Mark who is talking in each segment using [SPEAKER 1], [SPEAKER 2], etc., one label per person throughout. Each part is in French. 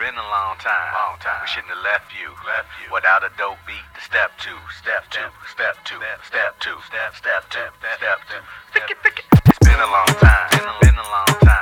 [SPEAKER 1] Been a long time. Long time. We shouldn't have left you. Left you. Without a dope beat to step two. Step two. Step two. Step two. Step step two. Step two. Step two. It's been a long time. Been a long time.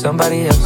[SPEAKER 1] somebody else.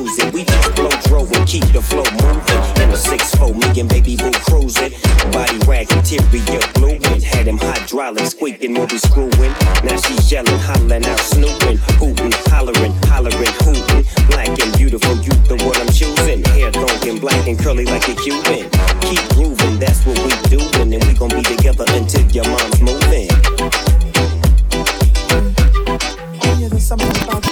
[SPEAKER 1] music. We
[SPEAKER 2] just blow drove, and keep the flow moving. And a 6-4, me and baby boo cruising. Body rag, interior gluing. Had him hydraulic squeaking while we screwing. Now she's yelling, hollering out, snooping. Hooting, hollering, hollering, hooting. Black and beautiful, you
[SPEAKER 3] the one I'm choosing. Hair long and black and curly like a Cuban. Keep grooving, that's what we doing. And
[SPEAKER 2] we gon' be together until your mom's
[SPEAKER 4] moving. Something about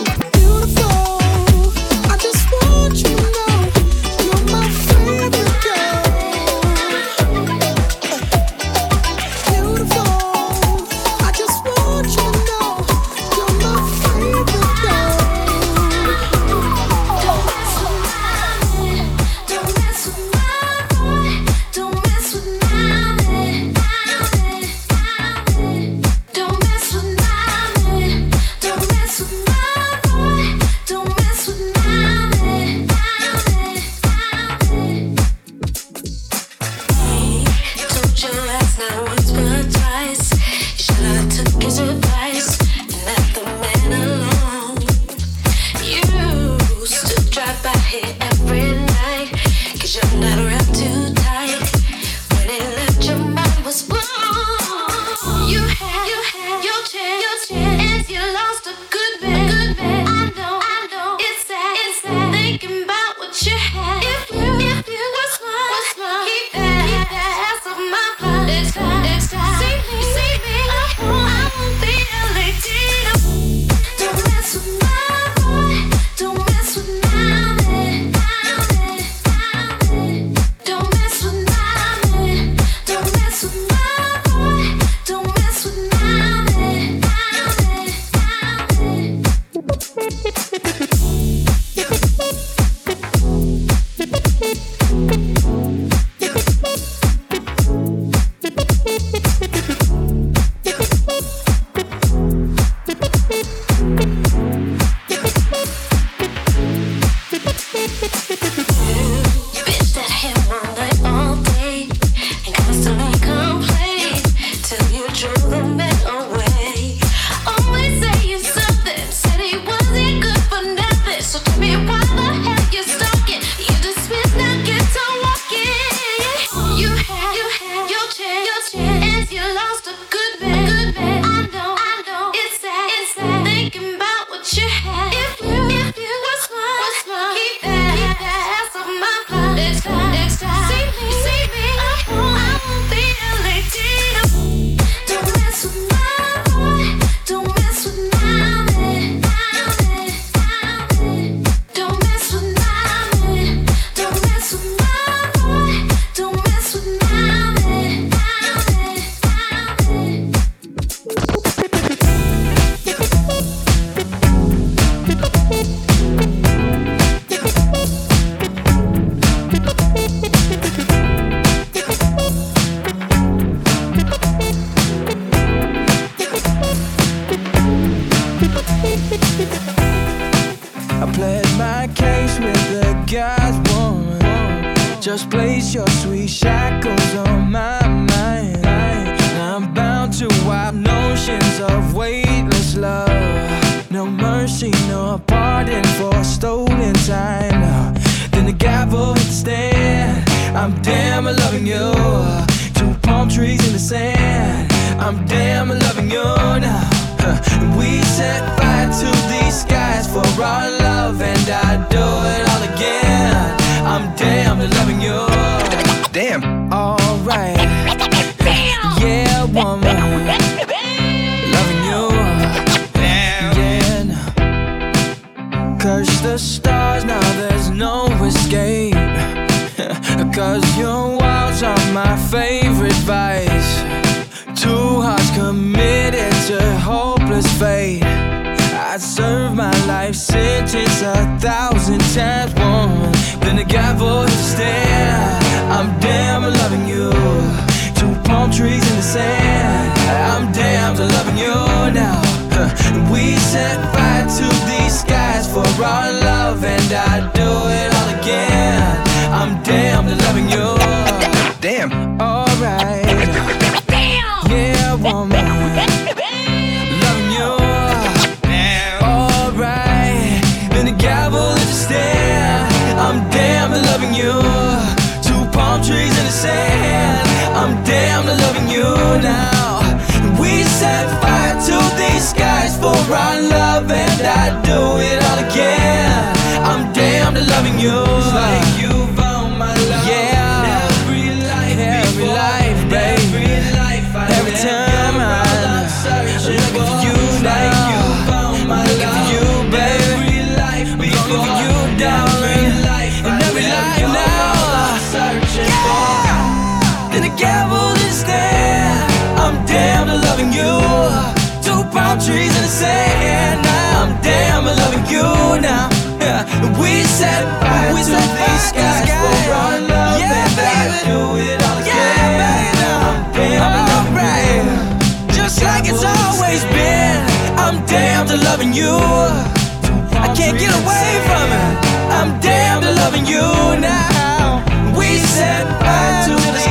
[SPEAKER 3] place your sweet shackles on my mind. I'm bound to wild notions of weightless love. No mercy, no pardon for stolen time. Then the gavel hit the stand. I'm damn loving you. Two palm trees in the sand. I'm damn loving you now. We set fire to these skies for our love, and I do it serve my life sentence a thousand times, the gavel hit the stand. I'm damn loving you. Two palm trees in the sand. I'm damn loving you now. We set fire to these skies for our love, and I do it all again. I'm damn loving you. Damn. Alright. I'm damn to loving you now. We set fire to these skies for our love, and I do it palm trees in the sand. I'm damn loving you now. Yeah. We set fire we to set these skies for our love. Yeah, baby. Do it all again. Yeah, baby. I'm damn loving you. Just like it's always been. I'm damn to loving you. I can't get away from it. I'm damn to loving you now. We set fire to the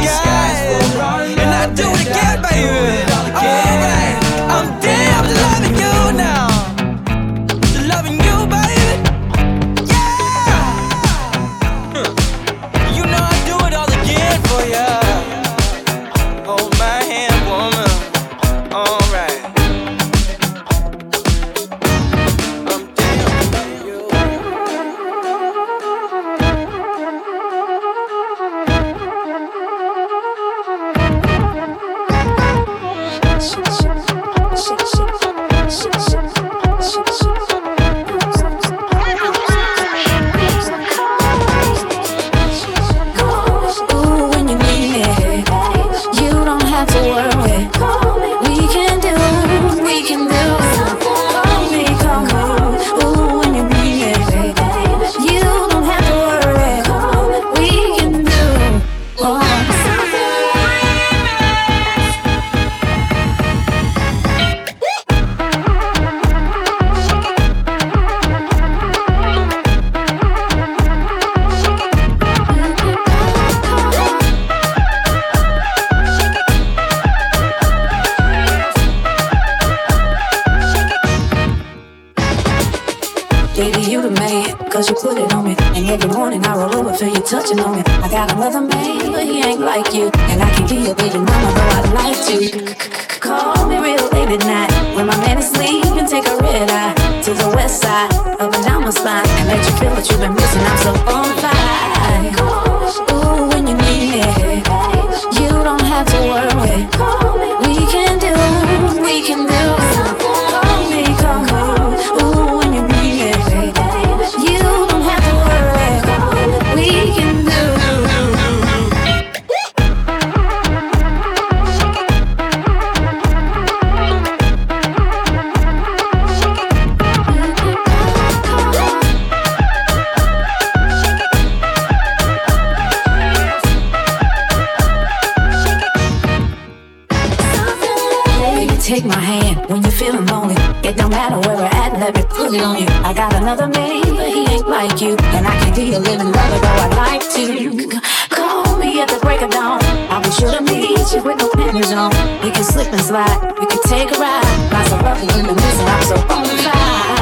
[SPEAKER 2] matter where we're at, let me put it on you. I got another man, but he ain't like you. And I can be a living lover, though I'd like to. Call me at the break of dawn. I'll be sure to meet you with no panties on. We can slip and slide, we can take a ride. Lots of love and reminiscing, I'm so.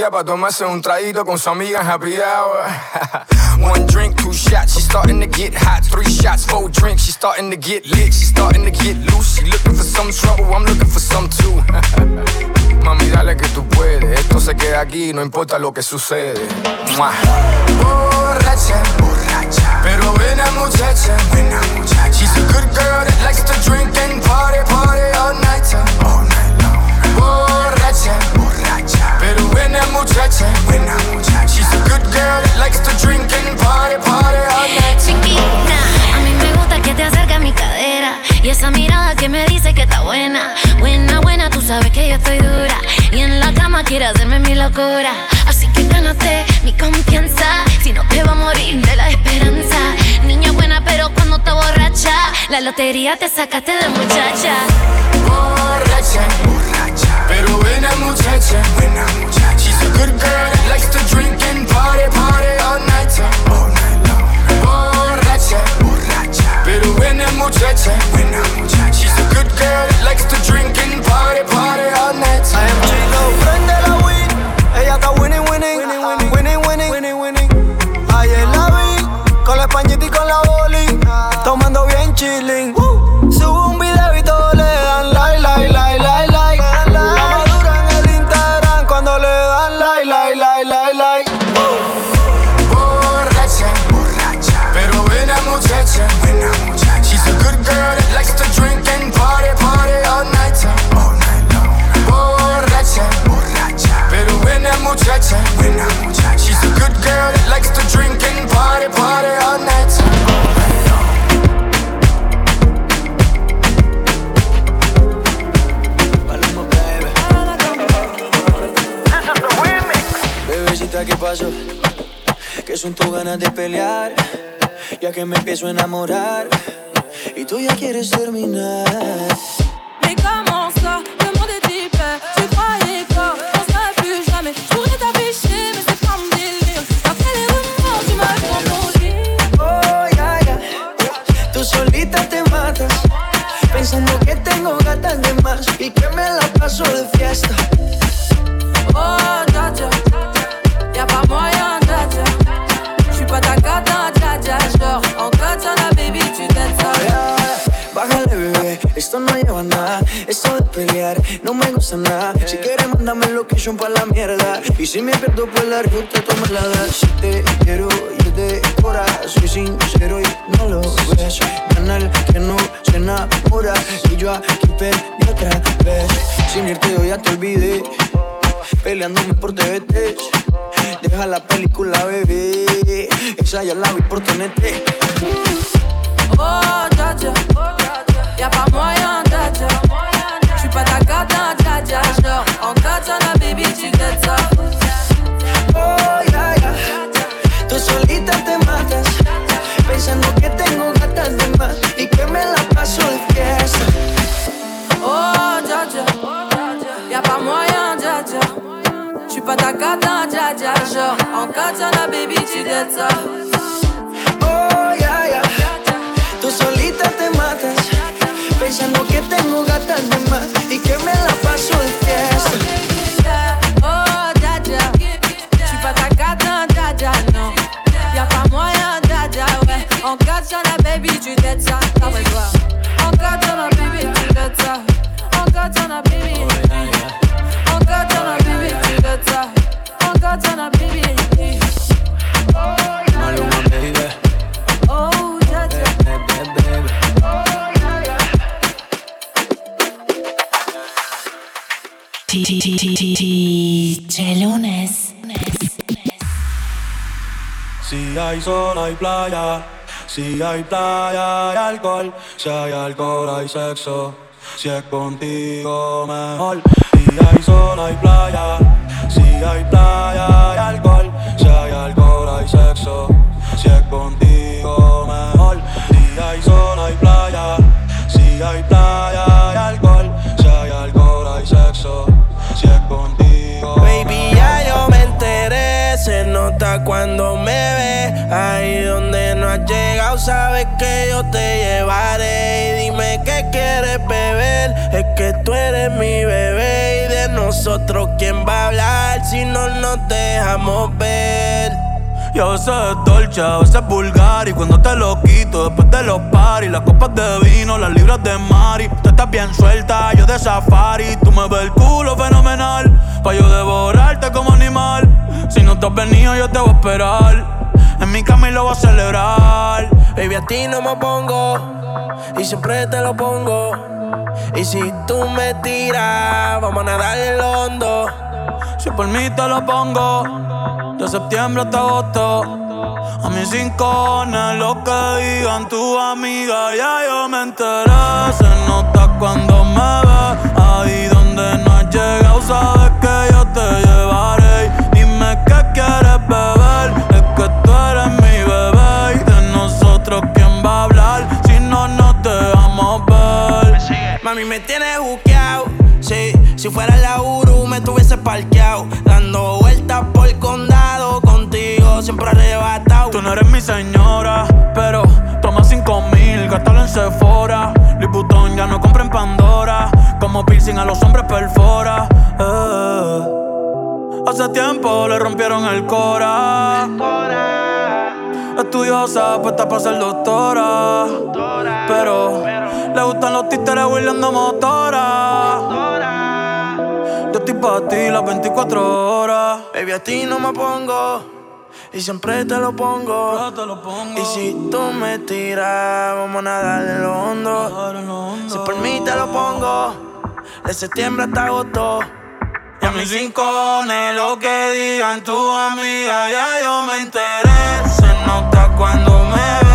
[SPEAKER 5] Día para tomarse un traguito con su amiga en happy hour. One drink, two shots, she's starting to get hot. Three shots, four drinks, she's starting to get lit. She's starting to get loose. She looking for some trouble, I'm looking for some too. Mami, dale que tú puedes. Esto se queda aquí, no importa lo que sucede. Mua. Borracha, borracha, pero buena muchacha, buena muchacha. She's a good girl that likes to drink and party, party buena muchacha, buena muchacha. She's a good girl that likes to drink and party, party all night.
[SPEAKER 2] Chiquita, a mí me gusta que te acerque a mi cadera y esa mirada que me dice que está buena, buena, buena. Tú sabes que yo estoy dura y en la cama quiere hacerme mi locura. Así que gánate mi confianza, si no te va a morir de la esperanza. Niña buena, pero cuando te borracha, la lotería te sacaste de muchacha.
[SPEAKER 5] Borracha, borracha, pero buena muchacha, buena muchacha. Good girl that likes to drink and party, party all night, all night long. Borracha, borracha, pero buena muchacha, buena. She's a good girl that likes to drink and party, party all night. I am J-Lo, prende la weed. Ella está winning, winning, winning, winning, She's a good girl that likes to drink and party, party all night, night long.
[SPEAKER 6] Bebecita, ¿qué pasó? Que son tus ganas de pelear, ya que me empiezo a enamorar y tú ya quieres terminar. Paso de fiesta.
[SPEAKER 7] Oh dja Y'a pas moyen dja J'suis pas ta cata dja dja Genre en katana baby tu t'aides ça
[SPEAKER 6] Bájale, bebé, esto no lleva nada. Esto de pelear no me gusta nada. Location pa' la mierda. Y si me pierdo por la ruta, tú me la das. Si te quiero, yo te cora. Soy sincero y no lo ves. Canal que no se enamora. Y yo aquí perdí otra vez. Sin irte, yo ya te olvidé. Peleándome por TVT. Deja la película, bebé. Esa ya la vi por TNT.
[SPEAKER 7] Oh dja dja Y'a pas moyen dja dja J'suis pas ta cata
[SPEAKER 6] pensando que tengo gatas de más y que me la paso de fiesta.
[SPEAKER 7] Oh dja dja Y'a pas moyen dja dja J'suis pas ta cata dja dja Genre en katana baby tu ça
[SPEAKER 6] Oh, ya, ya. Tú solita te matas, pensando que tengo gatas de más y que me la paso de fiesta.
[SPEAKER 7] regardes sur la baby, tu t'aides ça. Après toi, encore dans la baby, tu t'aides ça. Encore dans la baby, encore dans la baby, tu t'aides ça. Encore dans la baby. Maluma, baby. Oh, that's it. Baby, baby, baby.
[SPEAKER 2] DJ Lunes.
[SPEAKER 8] Si hay sol, hay playa Si hay playa, hay alcohol. Si hay alcohol, hay sexo. Si es contigo, mejor. Si hay sol, hay playa. Si hay playa, hay alcohol. Si hay alcohol, hay sexo. Si es contigo, mejor. Si hay sol, hay playa. Si hay playa, hay alcohol. Si hay alcohol, hay sexo. Si es contigo.
[SPEAKER 9] Baby, ya yo me enteré. Se nota cuando me sabes que yo te llevaré. Y dime qué quieres beber. Es que tú eres mi bebé. Y de nosotros, ¿quién va a hablar si no nos dejamos ver?
[SPEAKER 8] Y a veces es dolce, a veces es vulgar Y cuando te lo quito, después de los paris Las copas de vino, las libras de mari Tú estás bien suelta, yo de safari Tú me ves el culo fenomenal Pa' yo devorarte como animal Si no te has venido, yo te voy a esperar Mi cama y lo voy a celebrar
[SPEAKER 9] Baby, a ti no me pongo y siempre te lo pongo. Y si tú me tiras, vamos a nadar el hondo.
[SPEAKER 8] Si por mí te lo pongo De septiembre hasta agosto A mis rincones Lo que digan tu amiga Ya yo me enteré Se nota cuando me ves Ahí donde no has llegado Sabes que yo te llevaré Dime qué quieres beber Es que tú eres mi bebé Y de nosotros quién va a hablar Si no nos dejamos ver
[SPEAKER 9] Mami, me tienes buqueado. Sí, si fuera la Uru, me tuviese parqueado. Dando vueltas por el condado. Contigo siempre arrebatado.
[SPEAKER 8] Tú no eres mi señora, pero toma cinco mil, gástalo en Sephora. Louis ya no compra en Pandora. Como piercing a los hombres perfora. eh. Hace tiempo le rompieron el cora. Estudiosa, puesta para ser doctora. Pero le gustan los títeres huirleando motora. Yo estoy para ti las 24 horas.
[SPEAKER 9] Baby, a ti no me pongo. Y siempre te lo pongo.
[SPEAKER 8] Te lo pongo.
[SPEAKER 9] Y si tú me tiras, vamos a nadar en lo hondo. Si por mí te lo pongo. De septiembre hasta agosto.
[SPEAKER 8] Mis rincones, lo que digan tu amiga, ya yo me enteré. Se nota cuando me ve,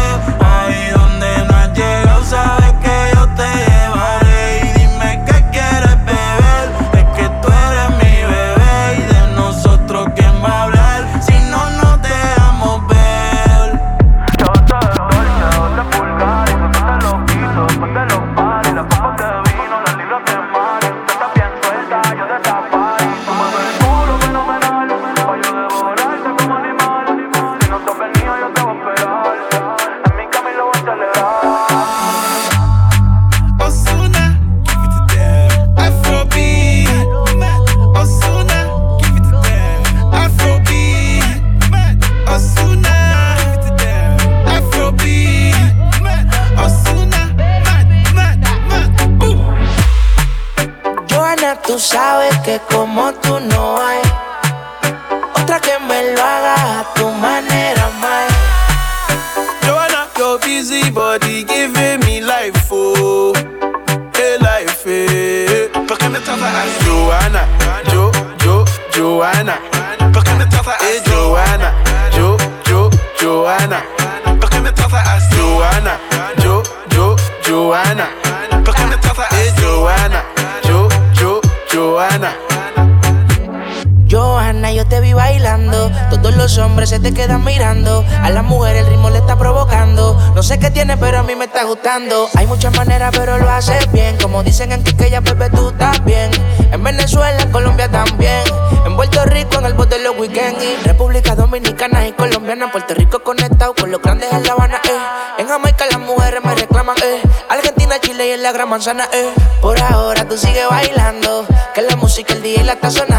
[SPEAKER 9] Hay muchas maneras, pero lo haces bien. Como dicen en Quiqueya, bebé, tú estás bien. En Venezuela, en Colombia también. En Puerto Rico, en el bote los weekends. Y República Dominicana y Colombiana. Puerto Rico conectado con los grandes en La Habana, eh. En Jamaica las mujeres me reclaman, eh. Argentina, Chile y en la gran manzana, eh. Por ahora tú sigues bailando. Que la música el día la está sonando.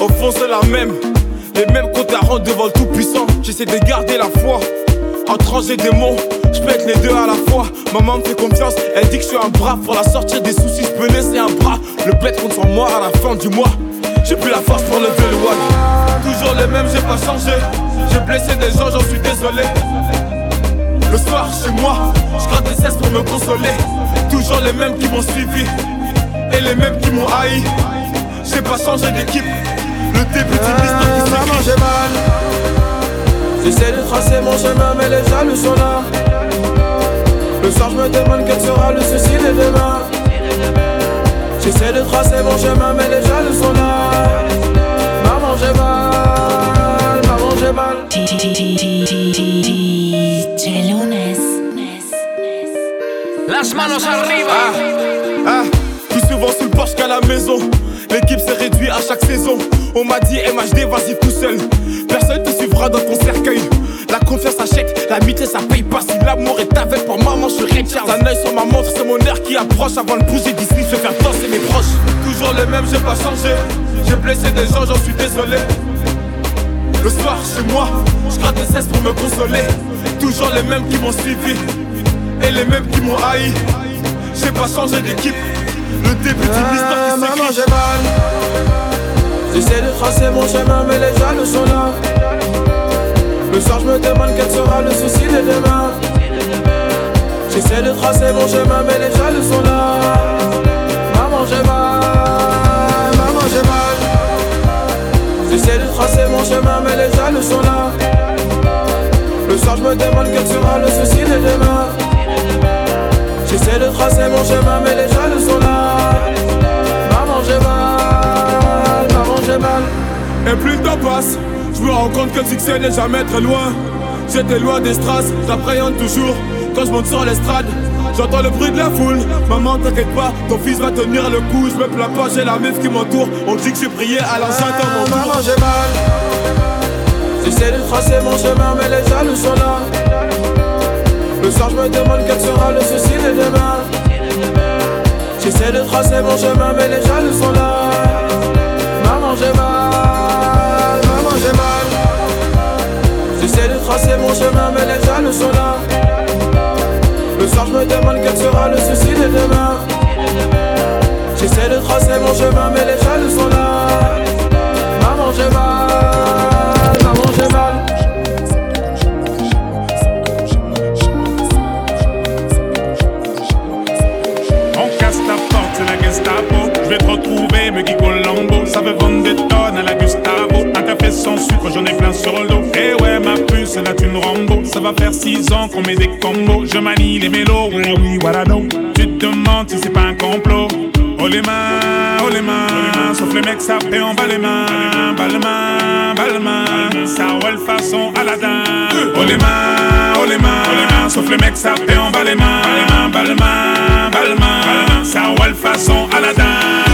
[SPEAKER 10] Au fond c'est la même. Les mêmes à rendre devant le tout-puissant. J'essaie de garder la foi. Anges et démons, je pète les deux à la fois. Maman me fait confiance, elle dit que je suis un bras. Pour la sortir des soucis, je peux laisser un bras. Le compte sur moi à la fin du mois. J'ai plus la force pour lever le one. Toujours les mêmes, j'ai pas changé. J'ai blessé des gens, j'en suis désolé. Le soir chez moi, je gratte des cesses pour me consoler. Toujours les mêmes qui m'ont suivi et les mêmes qui m'ont haï. J'ai pas changé d'équipe. Le début qui
[SPEAKER 11] Maman,
[SPEAKER 10] s'écrit.
[SPEAKER 11] j'ai mal. J'essaie de tracer mon chemin, mais les jaloux sont là. Le soir, je me demande quel sera le souci de demain. J'essaie de tracer mon chemin, mais les jaloux sont là. Maman, j'ai mal. Maman, j'ai mal.
[SPEAKER 2] DJ Lunes.
[SPEAKER 10] Ah, plus souvent sous le porche qu'à la maison. L'équipe s'est réduite à chaque saison. On m'a dit MHD, vas-y tout seul. Personne te suivra dans ton cercueil. La confiance achète, l'amitié ça paye pas. Si l'amour est avec pour maman, je suis Richard. Un œil sur ma montre, c'est mon heure qui approche. Avant de bouger d'ici, je vais faire danser mes proches. Toujours le même, j'ai pas changé. J'ai blessé des gens, j'en suis désolé. Le soir chez moi, je gratte des cesses pour me consoler. Toujours les mêmes qui m'ont suivi et les mêmes qui m'ont haï. J'ai pas changé d'équipe. Le début d'une histoire
[SPEAKER 11] Ah,
[SPEAKER 10] qui
[SPEAKER 11] maman, j'ai mal. J'essaie de tracer mon chemin, mais les jaloux sont là. Le soir, je me demande quel sera le souci de demain. J'essaie de tracer mon chemin, mais les jaloux sont là. Maman, j'ai mal. Maman, j'ai mal. J'essaie de tracer mon chemin, mais les jaloux sont là. Le soir, je me demande quel sera le souci de demain. J'essaie de tracer mon chemin, mais les jaloux sont là. Maman, j'ai mal. Maman, j'ai mal.
[SPEAKER 10] Et plus le temps passe, je me rends compte que le succès n'est jamais très loin. J'étais loin des strass, j'appréhende toujours quand je monte sur l'estrade. J'entends le bruit de la foule, maman t'inquiète pas, ton fils va tenir le coup. Je me plains pas, j'ai la meuf qui m'entoure. On dit que j'ai prié à l'ancien temps mon tour.
[SPEAKER 11] Maman, j'ai mal. J'essaie de tracer mon chemin, mais les jaloux sont là. Le soir, je me demande quel sera le souci de demain. J'essaie de tracer mon chemin, mais les jaloux sont là. Maman, j'ai mal. Maman, j'ai mal. J'essaie de tracer mon chemin, mais les jaloux sont là. Le soir, je me demande quel sera le souci de demain. J'essaie de tracer mon chemin, mais les jaloux sont là. Maman, j'ai mal.
[SPEAKER 12] Sans sucre, j'en ai plein sur le dos. Eh ouais, ma puce, là tu une Rambo. Ça va faire six ans qu'on met des combos. Je manie les mélos, oui, oui, voilà donc. Tu te demandes si c'est pas un complot. Oh les mains, oh les mains, sauf les mecs ça fait en bas les mains, bas les mains, bas les mains, ça roule façon Aladdin. Oh les mains, oh les mains, oh les mains, sauf les mecs ça fait en bas les mains, bas les mains, bas les mains, ça roule façon Aladdin.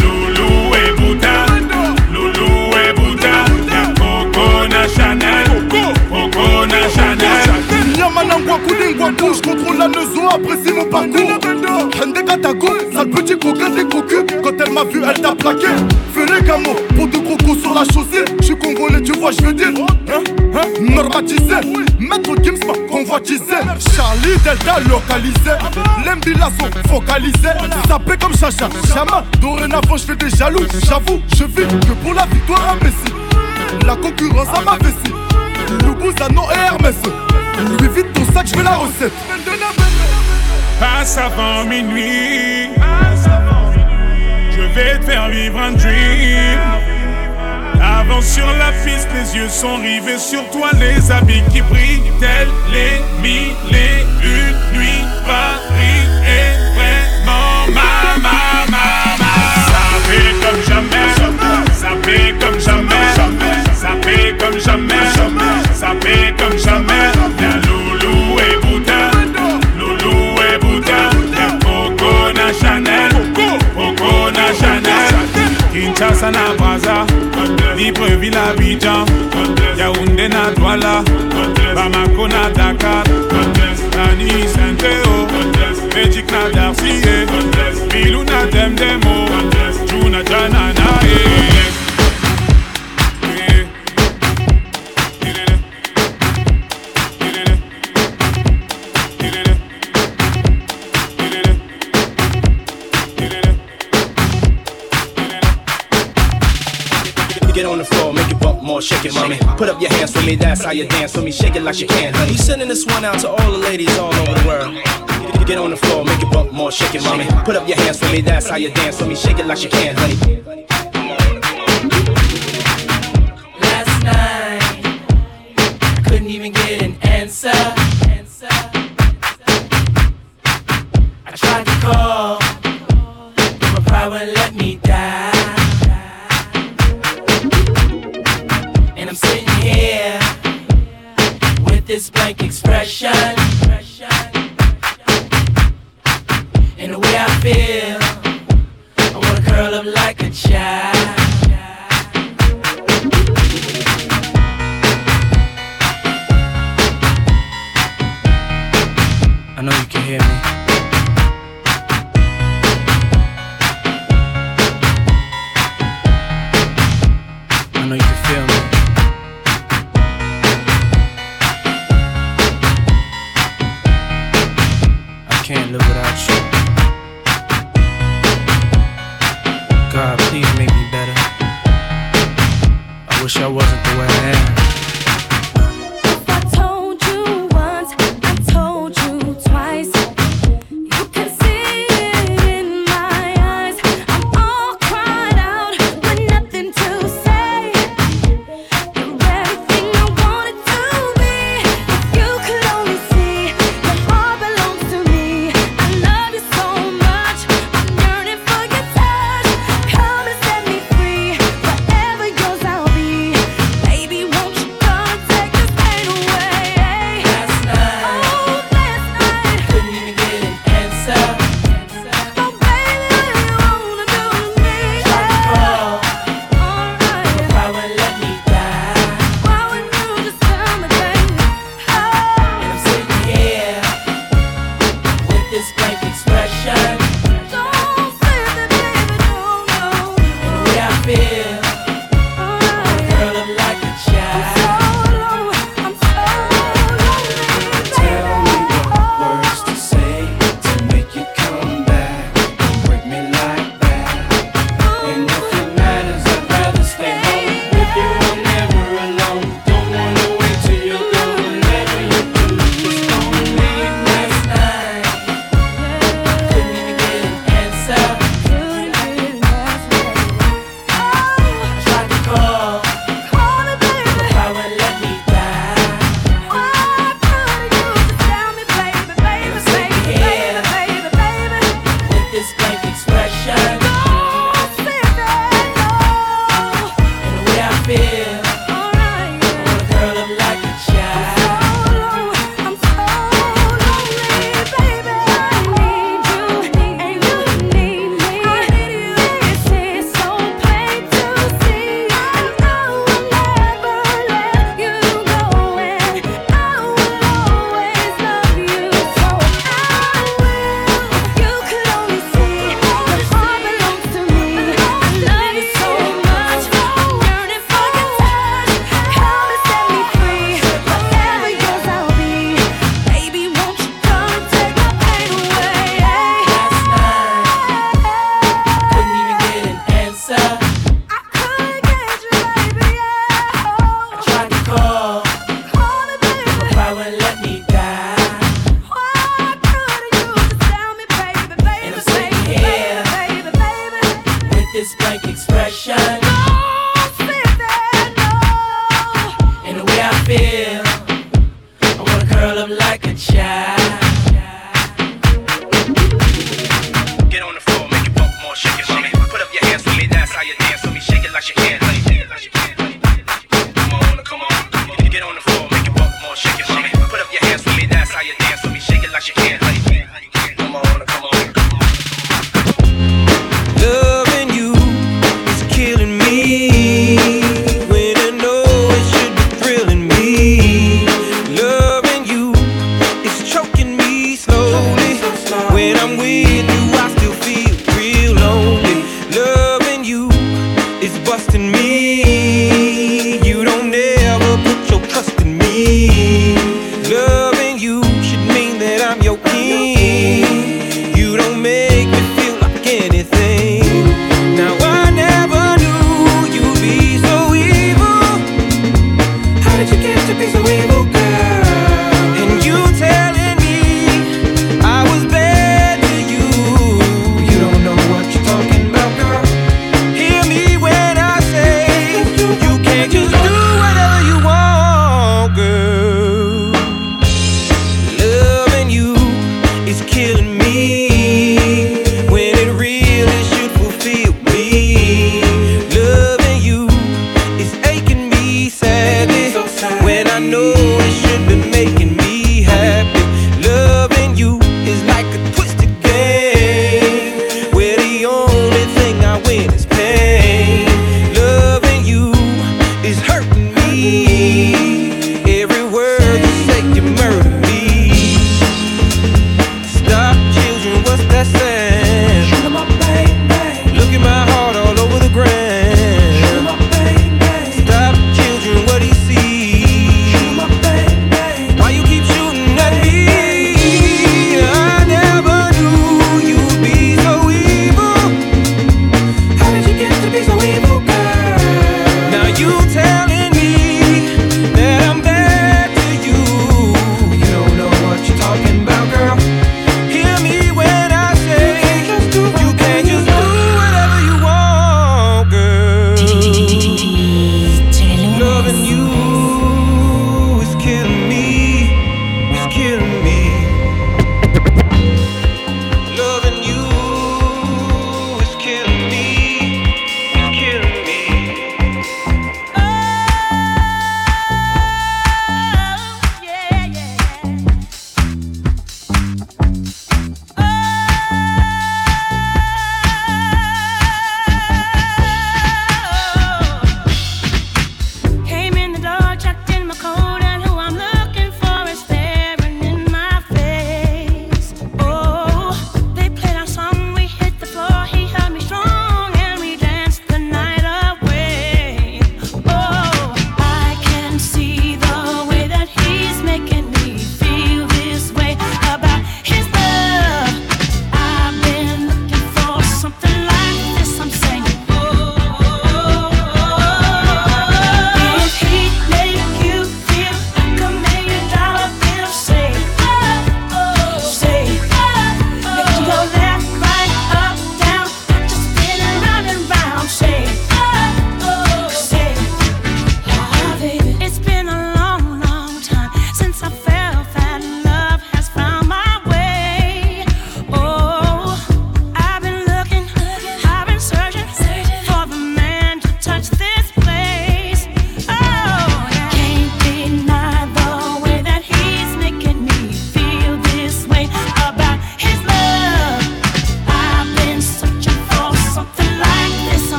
[SPEAKER 10] Koulingwa je contrôle la nezo, apprécie mon parcours. Hende Katako, sale petit coquin des cocus. Quand elle m'a vu, elle t'a plaqué. Fais les gamos, pour deux crocos sur la chaussée. Je suis congolais, tu vois, je veux dire. Hein, hein, normatisé. Maître Gims m'a convoitisé. Charlie Delta localisé. L'embilazo focalisé. Sapé comme Chacha, Chama. Dorénavant, je fais des jaloux. J'avoue, je vis que pour la victoire imbécile. La concurrence à ma vessie. Loubouzanon et Hermès. Lui vite ton sac, je fais la recette.
[SPEAKER 12] Passe avant minuit. Je vais te faire vivre un dream. Avance sur la piste, les yeux sont rivés sur toi, les habits qui brillent, tels les mille et une nuits. Paris est vraiment ma, ma, ma, ma. Ça fait comme jamais, ça fait comme jamais, ça fait comme jamais, ça fait Libreville Abidjan, Yaoundé na Douala, Bamako na Dakar, Nani na Darcy, Bilou
[SPEAKER 13] that's how you dance for me. Shake it like you can, honey. Sending this one out to all the ladies all over the world. Get on the floor, make it bump more, shake it, mommy. Put up your hands for me, that's how you dance for me. Shake it like you can, honey. Know you can feel me.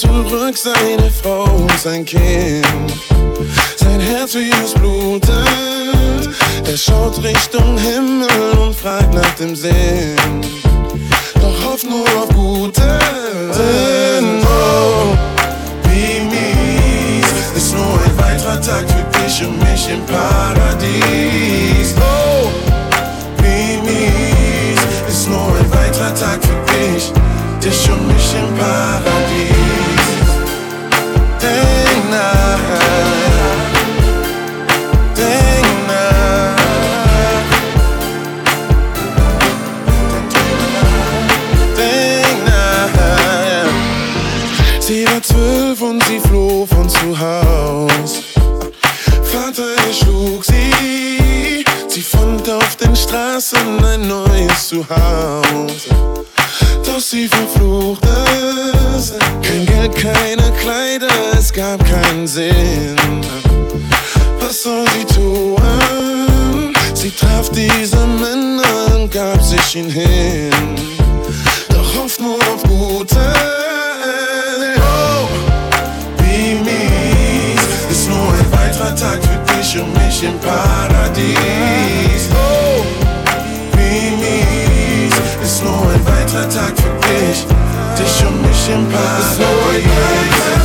[SPEAKER 14] Zurück, seine Frau und sein Kind. Sein Herz wie es blutet, er schaut Richtung Himmel und fragt nach dem Sinn. Doch hofft nur auf Gutes. Oh, wie mies ist nur ein weiterer Tag für dich und mich im Paradies. Oh, wie mies ist nur ein weiterer Tag für dich, dich und mich im Paradies. Haus. Vater erschlug sie, sie fand auf den Straßen ein neues Zuhause. Doch sie verfluchte es, kein Geld, keine Kleider, es gab keinen Sinn. Was soll sie tun? Sie traf diese Männer und gab sich ihn hin. Doch hofft nur auf Gutes. Dich und mich im Paradies. Oh, wie mies ist nur ein weiterer Tag für dich, dich und mich im Paradies.